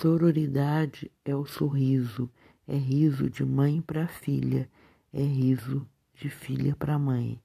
Sororidade é o sorriso, é riso de mãe para filha, é riso de filha para mãe.